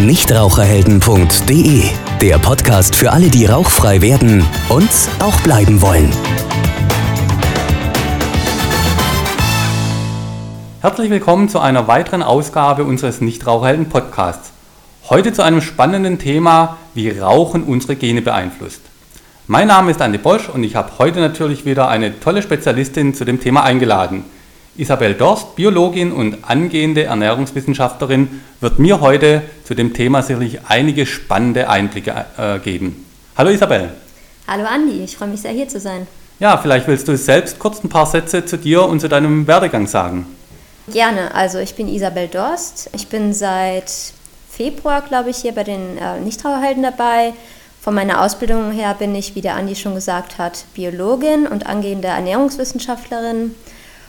Nichtraucherhelden.de, der Podcast für alle, die rauchfrei werden und auch bleiben wollen. Herzlich willkommen zu einer weiteren Ausgabe unseres Nichtraucherhelden Podcasts. Heute zu einem spannenden Thema, wie Rauchen unsere Gene beeinflusst. Mein Name ist Andi Bosch und ich habe heute natürlich wieder eine tolle Spezialistin zu dem Thema eingeladen. Isabel Dorst, Biologin und angehende Ernährungswissenschaftlerin, wird mir heute zu dem Thema sicherlich einige spannende Einblicke äh, geben. Hallo Isabel. Hallo Andi, ich freue mich sehr hier zu sein. Ja, vielleicht willst du selbst kurz ein paar Sätze zu dir und zu deinem Werdegang sagen. Gerne, also ich bin Isabel Dorst. Ich bin seit Februar, glaube ich, hier bei den äh, Nichtraucherhelden dabei. Von meiner Ausbildung her bin ich, wie der Andi schon gesagt hat, Biologin und angehende Ernährungswissenschaftlerin.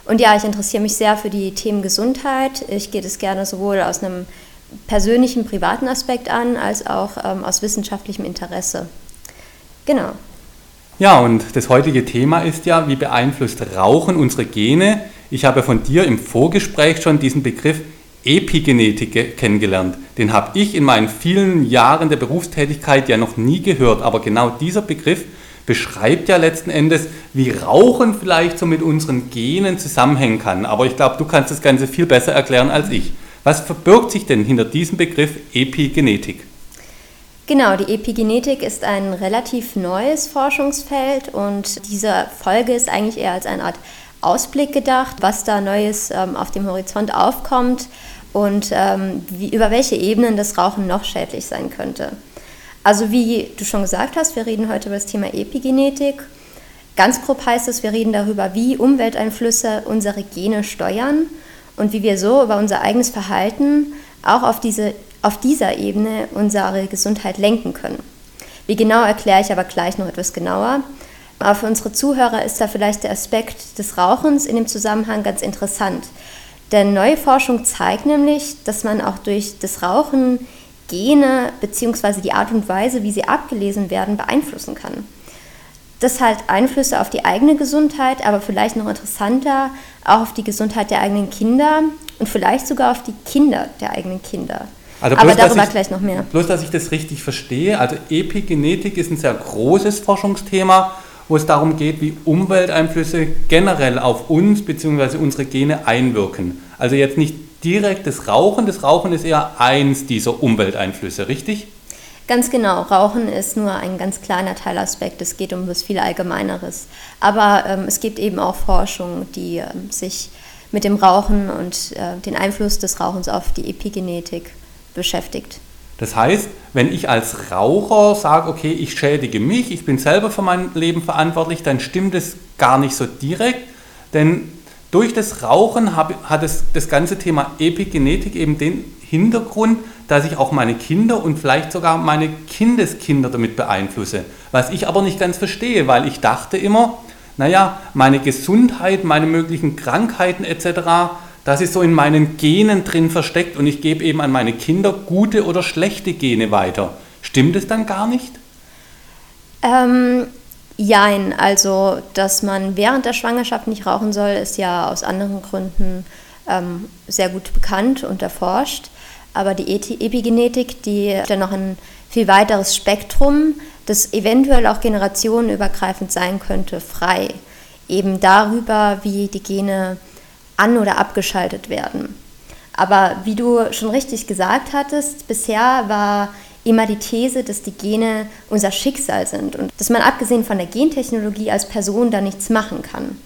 Und ja, ich interessiere mich sehr für die Themen Gesundheit. Ich gehe das gerne sowohl aus einem persönlichen, privaten Aspekt an, als auch ähm, aus wissenschaftlichem Interesse. Genau. Ja, und das heutige Thema ist ja, wie beeinflusst Rauchen unsere Gene? Ich habe von dir im Vorgespräch schon diesen Begriff Epigenetik kennengelernt. Den habe ich in meinen vielen Jahren der Berufstätigkeit ja noch nie gehört. Aber genau dieser Begriff beschreibt ja letzten Endes, wie Rauchen vielleicht so mit unseren Genen zusammenhängen kann. Aber ich glaube, du kannst das Ganze viel besser erklären als ich. Was verbirgt sich denn hinter diesem Begriff Epigenetik? Genau, die Epigenetik ist ein relativ neues Forschungsfeld und diese Folge ist eigentlich eher als eine Art Ausblick gedacht, was da Neues ähm, auf dem Horizont aufkommt und ähm, wie, über welche Ebenen das Rauchen noch schädlich sein könnte. Also wie du schon gesagt hast, wir reden heute über das Thema Epigenetik. Ganz grob heißt es, wir reden darüber, wie Umwelteinflüsse unsere Gene steuern und wie wir so über unser eigenes Verhalten auch auf, diese, auf dieser Ebene unsere Gesundheit lenken können. Wie genau erkläre ich aber gleich noch etwas genauer. Aber für unsere Zuhörer ist da vielleicht der Aspekt des Rauchens in dem Zusammenhang ganz interessant. Denn neue Forschung zeigt nämlich, dass man auch durch das Rauchen Gene bzw. die Art und Weise, wie sie abgelesen werden, beeinflussen kann. Das hat Einflüsse auf die eigene Gesundheit, aber vielleicht noch interessanter auch auf die Gesundheit der eigenen Kinder und vielleicht sogar auf die Kinder der eigenen Kinder. Also bloß, aber darüber ich, gleich noch mehr. Bloß, dass ich das richtig verstehe. Also Epigenetik ist ein sehr großes Forschungsthema wo es darum geht, wie Umwelteinflüsse generell auf uns bzw. unsere Gene einwirken. Also jetzt nicht direkt das Rauchen, das Rauchen ist eher eins dieser Umwelteinflüsse, richtig? Ganz genau, Rauchen ist nur ein ganz kleiner Teilaspekt, es geht um was viel Allgemeineres. Aber ähm, es gibt eben auch Forschung, die ähm, sich mit dem Rauchen und äh, den Einfluss des Rauchens auf die Epigenetik beschäftigt. Das heißt, wenn ich als Raucher sage, okay, ich schädige mich, ich bin selber für mein Leben verantwortlich, dann stimmt es gar nicht so direkt, denn durch das Rauchen hat es, das ganze Thema Epigenetik eben den Hintergrund, dass ich auch meine Kinder und vielleicht sogar meine Kindeskinder damit beeinflusse. Was ich aber nicht ganz verstehe, weil ich dachte immer, naja, meine Gesundheit, meine möglichen Krankheiten etc., das ist so in meinen Genen drin versteckt und ich gebe eben an meine Kinder gute oder schlechte Gene weiter. Stimmt es dann gar nicht? Ähm, jein, also dass man während der Schwangerschaft nicht rauchen soll, ist ja aus anderen Gründen ähm, sehr gut bekannt und erforscht. Aber die Epigenetik, die hat ja noch ein viel weiteres Spektrum, das eventuell auch generationenübergreifend sein könnte, frei. Eben darüber, wie die Gene an- oder abgeschaltet werden. Aber wie du schon richtig gesagt hattest, bisher war immer die These, dass die Gene unser Schicksal sind und dass man abgesehen von der Gentechnologie als Person da nichts machen kann.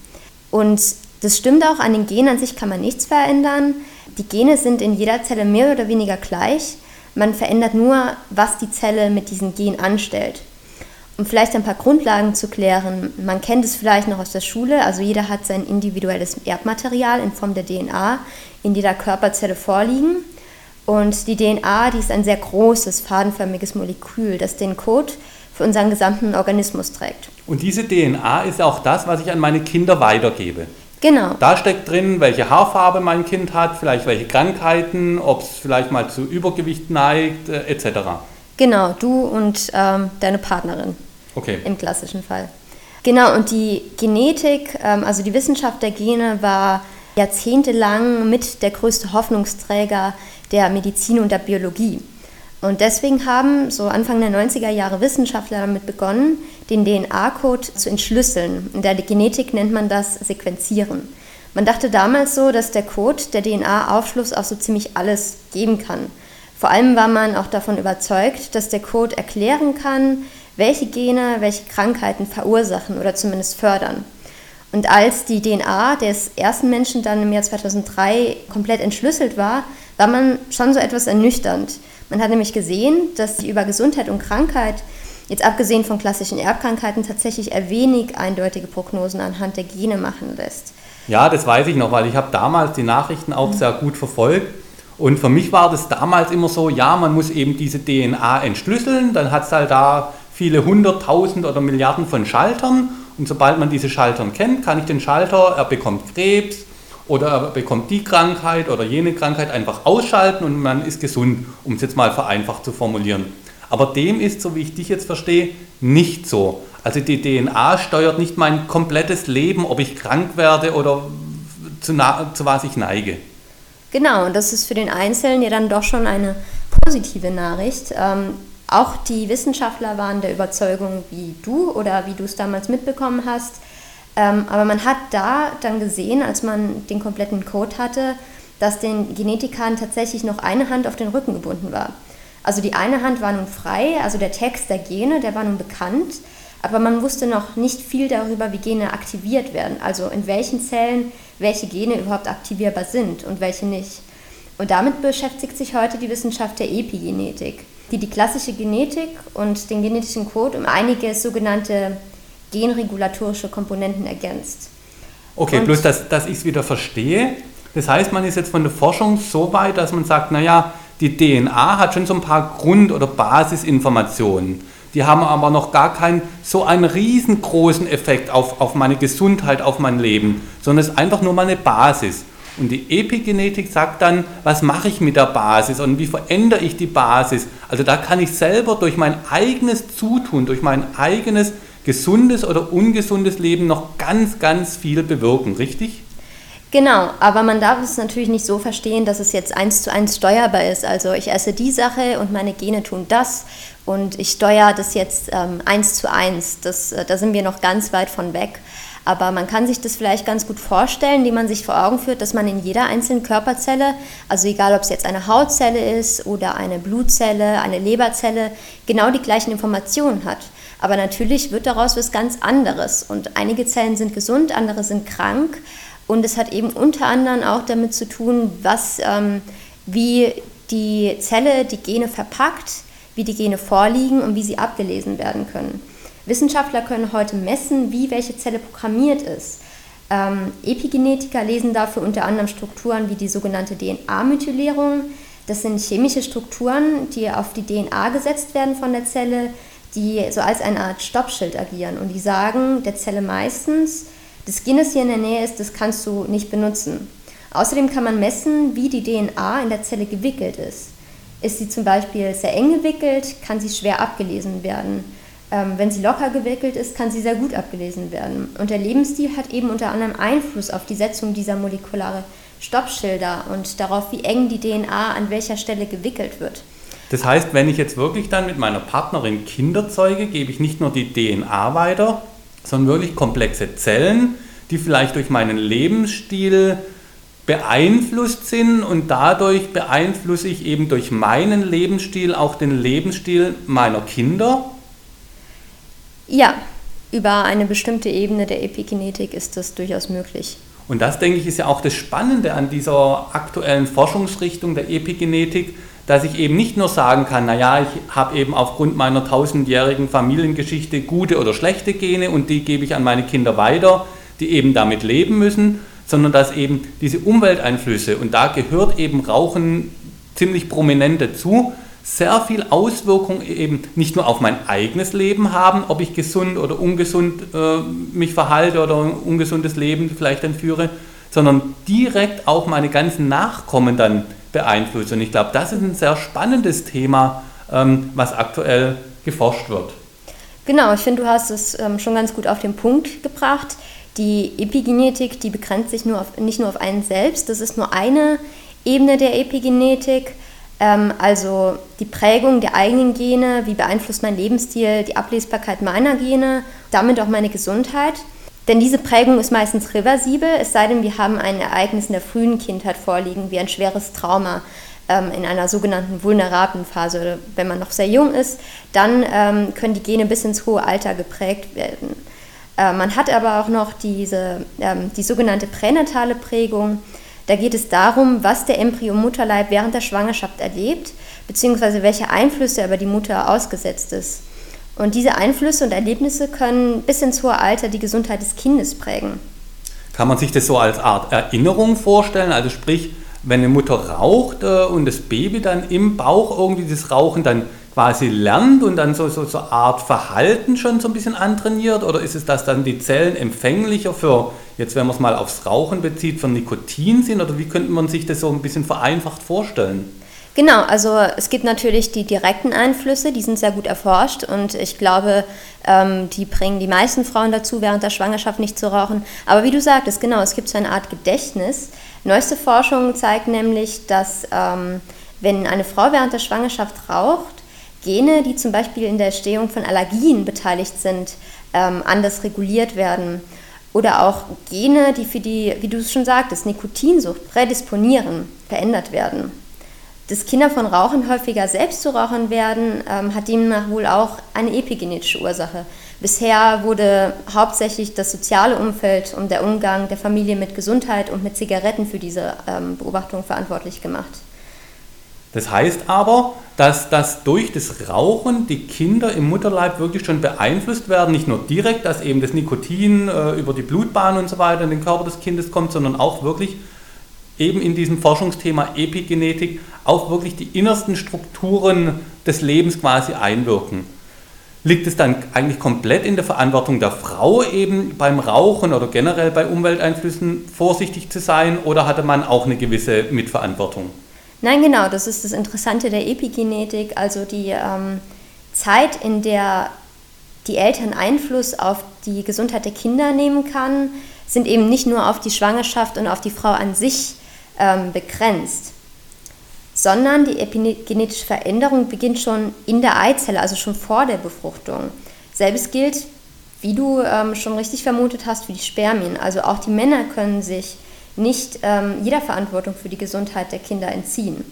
Und das stimmt auch, an den Genen an sich kann man nichts verändern. Die Gene sind in jeder Zelle mehr oder weniger gleich. Man verändert nur, was die Zelle mit diesen Genen anstellt. Um vielleicht ein paar Grundlagen zu klären, man kennt es vielleicht noch aus der Schule, also jeder hat sein individuelles Erbmaterial in Form der DNA in jeder Körperzelle vorliegen. Und die DNA, die ist ein sehr großes, fadenförmiges Molekül, das den Code für unseren gesamten Organismus trägt. Und diese DNA ist auch das, was ich an meine Kinder weitergebe. Genau. Da steckt drin, welche Haarfarbe mein Kind hat, vielleicht welche Krankheiten, ob es vielleicht mal zu Übergewicht neigt, äh, etc. Genau, du und ähm, deine Partnerin. Okay. Im klassischen Fall. Genau, und die Genetik, ähm, also die Wissenschaft der Gene war jahrzehntelang mit der größte Hoffnungsträger der Medizin und der Biologie. Und deswegen haben so Anfang der 90er Jahre Wissenschaftler damit begonnen, den DNA-Code zu entschlüsseln. In der Genetik nennt man das Sequenzieren. Man dachte damals so, dass der Code der DNA Aufschluss auf so ziemlich alles geben kann. Vor allem war man auch davon überzeugt, dass der Code erklären kann, welche Gene welche Krankheiten verursachen oder zumindest fördern. Und als die DNA des ersten Menschen dann im Jahr 2003 komplett entschlüsselt war, war man schon so etwas ernüchternd. Man hat nämlich gesehen, dass über Gesundheit und Krankheit, jetzt abgesehen von klassischen Erbkrankheiten, tatsächlich eher wenig eindeutige Prognosen anhand der Gene machen lässt. Ja, das weiß ich noch, weil ich habe damals die Nachrichten auch mhm. sehr gut verfolgt. Und für mich war das damals immer so, ja, man muss eben diese DNA entschlüsseln, dann hat es halt da viele hunderttausend oder Milliarden von Schaltern und sobald man diese Schaltern kennt, kann ich den Schalter, er bekommt Krebs oder er bekommt die Krankheit oder jene Krankheit einfach ausschalten und man ist gesund, um es jetzt mal vereinfacht zu formulieren. Aber dem ist, so wie ich dich jetzt verstehe, nicht so. Also die DNA steuert nicht mein komplettes Leben, ob ich krank werde oder zu, zu was ich neige. Genau, und das ist für den Einzelnen ja dann doch schon eine positive Nachricht. Ähm, auch die Wissenschaftler waren der Überzeugung wie du oder wie du es damals mitbekommen hast. Ähm, aber man hat da dann gesehen, als man den kompletten Code hatte, dass den Genetikern tatsächlich noch eine Hand auf den Rücken gebunden war. Also die eine Hand war nun frei, also der Text der Gene, der war nun bekannt, aber man wusste noch nicht viel darüber, wie Gene aktiviert werden, also in welchen Zellen welche Gene überhaupt aktivierbar sind und welche nicht. Und damit beschäftigt sich heute die Wissenschaft der Epigenetik, die die klassische Genetik und den genetischen Code um einige sogenannte genregulatorische Komponenten ergänzt. Okay, und bloß dass, dass ich es wieder verstehe. Das heißt, man ist jetzt von der Forschung so weit, dass man sagt, naja, die DNA hat schon so ein paar Grund- oder Basisinformationen. Die haben aber noch gar keinen so einen riesengroßen Effekt auf, auf meine Gesundheit, auf mein Leben, sondern es ist einfach nur meine Basis. Und die Epigenetik sagt dann, was mache ich mit der Basis und wie verändere ich die Basis. Also da kann ich selber durch mein eigenes Zutun, durch mein eigenes gesundes oder ungesundes Leben noch ganz, ganz viel bewirken, richtig? Genau, aber man darf es natürlich nicht so verstehen, dass es jetzt eins zu eins steuerbar ist. Also ich esse die Sache und meine Gene tun das und ich steuere das jetzt ähm, eins zu eins. Das, äh, da sind wir noch ganz weit von weg. Aber man kann sich das vielleicht ganz gut vorstellen, indem man sich vor Augen führt, dass man in jeder einzelnen Körperzelle, also egal ob es jetzt eine Hautzelle ist oder eine Blutzelle, eine Leberzelle, genau die gleichen Informationen hat. Aber natürlich wird daraus was ganz anderes. Und einige Zellen sind gesund, andere sind krank. Und es hat eben unter anderem auch damit zu tun, was, ähm, wie die Zelle die Gene verpackt, wie die Gene vorliegen und wie sie abgelesen werden können. Wissenschaftler können heute messen, wie welche Zelle programmiert ist. Ähm, Epigenetiker lesen dafür unter anderem Strukturen wie die sogenannte DNA-Methylierung. Das sind chemische Strukturen, die auf die DNA gesetzt werden von der Zelle, die so als eine Art Stoppschild agieren. Und die sagen der Zelle meistens, das Gen, das hier in der Nähe ist, das kannst du nicht benutzen. Außerdem kann man messen, wie die DNA in der Zelle gewickelt ist. Ist sie zum Beispiel sehr eng gewickelt, kann sie schwer abgelesen werden. Ähm, wenn sie locker gewickelt ist, kann sie sehr gut abgelesen werden. Und der Lebensstil hat eben unter anderem Einfluss auf die Setzung dieser molekulare Stoppschilder und darauf, wie eng die DNA an welcher Stelle gewickelt wird. Das heißt, wenn ich jetzt wirklich dann mit meiner Partnerin Kinder zeuge, gebe ich nicht nur die DNA weiter, sondern wirklich komplexe Zellen, die vielleicht durch meinen Lebensstil beeinflusst sind und dadurch beeinflusse ich eben durch meinen Lebensstil auch den Lebensstil meiner Kinder? Ja, über eine bestimmte Ebene der Epigenetik ist das durchaus möglich. Und das, denke ich, ist ja auch das Spannende an dieser aktuellen Forschungsrichtung der Epigenetik, dass ich eben nicht nur sagen kann, naja, ich habe eben aufgrund meiner tausendjährigen Familiengeschichte gute oder schlechte Gene und die gebe ich an meine Kinder weiter, die eben damit leben müssen, sondern dass eben diese Umwelteinflüsse, und da gehört eben Rauchen ziemlich prominent dazu, sehr viel Auswirkung eben nicht nur auf mein eigenes Leben haben, ob ich gesund oder ungesund äh, mich verhalte oder ein ungesundes Leben vielleicht dann führe, sondern direkt auch meine ganzen Nachkommen dann beeinflusst. Und ich glaube, das ist ein sehr spannendes Thema, ähm, was aktuell geforscht wird. Genau, ich finde, du hast es ähm, schon ganz gut auf den Punkt gebracht. Die Epigenetik, die begrenzt sich nur auf, nicht nur auf einen selbst, das ist nur eine Ebene der Epigenetik. Ähm, also die Prägung der eigenen Gene, wie beeinflusst mein Lebensstil, die Ablesbarkeit meiner Gene, damit auch meine Gesundheit. Denn diese Prägung ist meistens reversibel, es sei denn, wir haben ein Ereignis in der frühen Kindheit vorliegen, wie ein schweres Trauma ähm, in einer sogenannten vulnerablen Phase. Wenn man noch sehr jung ist, dann ähm, können die Gene bis ins hohe Alter geprägt werden. Äh, man hat aber auch noch diese, ähm, die sogenannte pränatale Prägung. Da geht es darum, was der Embryo Mutterleib während der Schwangerschaft erlebt, beziehungsweise welche Einflüsse er über die Mutter ausgesetzt ist. Und diese Einflüsse und Erlebnisse können bis ins hohe Alter die Gesundheit des Kindes prägen. Kann man sich das so als Art Erinnerung vorstellen? Also sprich, wenn eine Mutter raucht äh, und das Baby dann im Bauch irgendwie das Rauchen dann quasi lernt und dann so, so, so Art Verhalten schon so ein bisschen antrainiert? Oder ist es, dass dann die Zellen empfänglicher für, jetzt wenn man es mal aufs Rauchen bezieht, für Nikotin sind? Oder wie könnte man sich das so ein bisschen vereinfacht vorstellen? Genau, also es gibt natürlich die direkten Einflüsse, die sind sehr gut erforscht und ich glaube, ähm, die bringen die meisten Frauen dazu, während der Schwangerschaft nicht zu rauchen. Aber wie du sagtest, genau, es gibt so eine Art Gedächtnis. Neueste Forschung zeigt nämlich, dass ähm, wenn eine Frau während der Schwangerschaft raucht, Gene, die zum Beispiel in der Entstehung von Allergien beteiligt sind, ähm, anders reguliert werden. Oder auch Gene, die für die, wie du es schon sagtest, Nikotinsucht prädisponieren, verändert werden dass Kinder von Rauchen häufiger selbst zu Rauchern werden, ähm, hat demnach wohl auch eine epigenetische Ursache. Bisher wurde hauptsächlich das soziale Umfeld und der Umgang der Familie mit Gesundheit und mit Zigaretten für diese ähm, Beobachtung verantwortlich gemacht. Das heißt aber, dass, dass durch das Rauchen die Kinder im Mutterleib wirklich schon beeinflusst werden, nicht nur direkt, dass eben das Nikotin äh, über die Blutbahn und so weiter in den Körper des Kindes kommt, sondern auch wirklich eben in diesem Forschungsthema Epigenetik auch wirklich die innersten Strukturen des Lebens quasi einwirken. Liegt es dann eigentlich komplett in der Verantwortung der Frau, eben beim Rauchen oder generell bei Umwelteinflüssen vorsichtig zu sein oder hatte man auch eine gewisse Mitverantwortung? Nein, genau, das ist das Interessante der Epigenetik, also die ähm, Zeit, in der die Eltern Einfluss auf die Gesundheit der Kinder nehmen kann, sind eben nicht nur auf die Schwangerschaft und auf die Frau an sich ähm, begrenzt, sondern die epigenetische Veränderung beginnt schon in der Eizelle, also schon vor der Befruchtung. Selbes gilt, wie du ähm, schon richtig vermutet hast, für die Spermien. Also auch die Männer können sich nicht ähm, jeder Verantwortung für die Gesundheit der Kinder entziehen.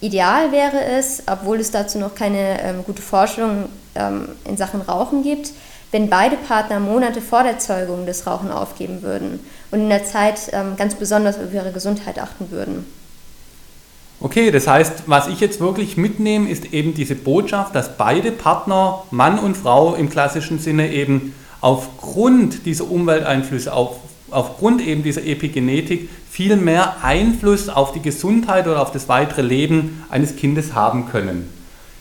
Ideal wäre es, obwohl es dazu noch keine ähm, gute Forschung ähm, in Sachen Rauchen gibt, wenn beide Partner Monate vor der Zeugung das Rauchen aufgeben würden und in der Zeit ähm, ganz besonders auf ihre Gesundheit achten würden. Okay, das heißt, was ich jetzt wirklich mitnehme, ist eben diese Botschaft, dass beide Partner, Mann und Frau im klassischen Sinne eben aufgrund dieser Umwelteinflüsse, auf, aufgrund eben dieser Epigenetik viel mehr Einfluss auf die Gesundheit oder auf das weitere Leben eines Kindes haben können.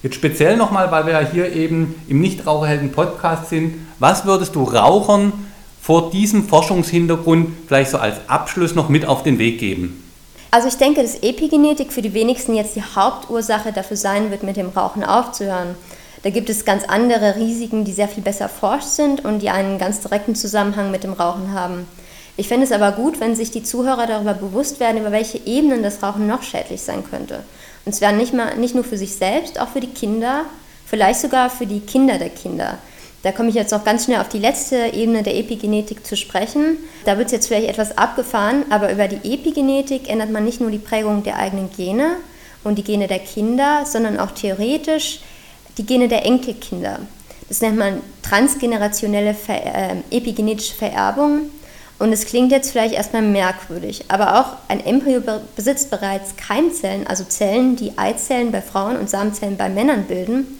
Jetzt speziell nochmal, weil wir ja hier eben im Nichtraucherhelden-Podcast sind, was würdest du Rauchern vor diesem Forschungshintergrund vielleicht so als Abschluss noch mit auf den Weg geben? Also ich denke, dass Epigenetik für die wenigsten jetzt die Hauptursache dafür sein wird, mit dem Rauchen aufzuhören. Da gibt es ganz andere Risiken, die sehr viel besser erforscht sind und die einen ganz direkten Zusammenhang mit dem Rauchen haben. Ich fände es aber gut, wenn sich die Zuhörer darüber bewusst werden, über welche Ebenen das Rauchen noch schädlich sein könnte. Und zwar nicht, mal, nicht nur für sich selbst, auch für die Kinder, vielleicht sogar für die Kinder der Kinder. Da komme ich jetzt noch ganz schnell auf die letzte Ebene der Epigenetik zu sprechen. Da wird es jetzt vielleicht etwas abgefahren, aber über die Epigenetik ändert man nicht nur die Prägung der eigenen Gene und die Gene der Kinder, sondern auch theoretisch die Gene der Enkelkinder. Das nennt man transgenerationelle Ver äh, epigenetische Vererbung. Und es klingt jetzt vielleicht erstmal merkwürdig, aber auch ein Embryo besitzt bereits Keimzellen, also Zellen, die Eizellen bei Frauen und Samenzellen bei Männern bilden.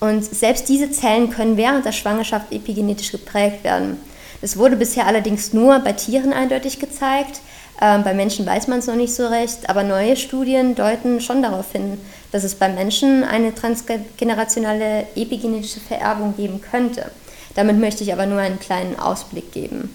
Und selbst diese Zellen können während der Schwangerschaft epigenetisch geprägt werden. Das wurde bisher allerdings nur bei Tieren eindeutig gezeigt. Ähm, bei Menschen weiß man es noch nicht so recht, aber neue Studien deuten schon darauf hin, dass es bei Menschen eine transgenerationale epigenetische Vererbung geben könnte. Damit möchte ich aber nur einen kleinen Ausblick geben.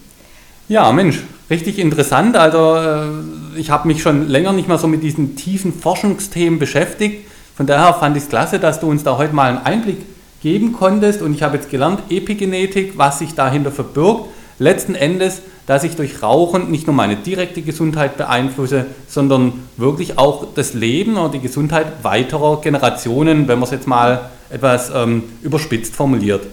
Ja, Mensch, richtig interessant. Also äh, ich habe mich schon länger nicht mehr so mit diesen tiefen Forschungsthemen beschäftigt. Von daher fand ich es klasse, dass du uns da heute mal einen Einblick geben konntest. Und ich habe jetzt gelernt, Epigenetik, was sich dahinter verbirgt. Letzten Endes dass ich durch Rauchen nicht nur meine direkte Gesundheit beeinflusse, sondern wirklich auch das Leben und die Gesundheit weiterer Generationen, wenn man es jetzt mal etwas ähm, überspitzt formuliert.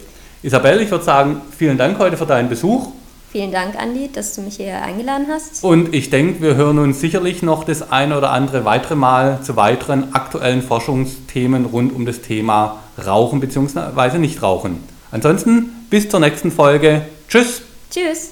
Isabel, ich würde sagen, vielen Dank heute für deinen Besuch. Vielen Dank, Andi, dass du mich hier eingeladen hast. Und ich denke, wir hören uns sicherlich noch das eine oder andere weitere Mal zu weiteren aktuellen Forschungsthemen rund um das Thema Rauchen bzw. Nichtrauchen. Ansonsten bis zur nächsten Folge. Tschüss. Tschüss.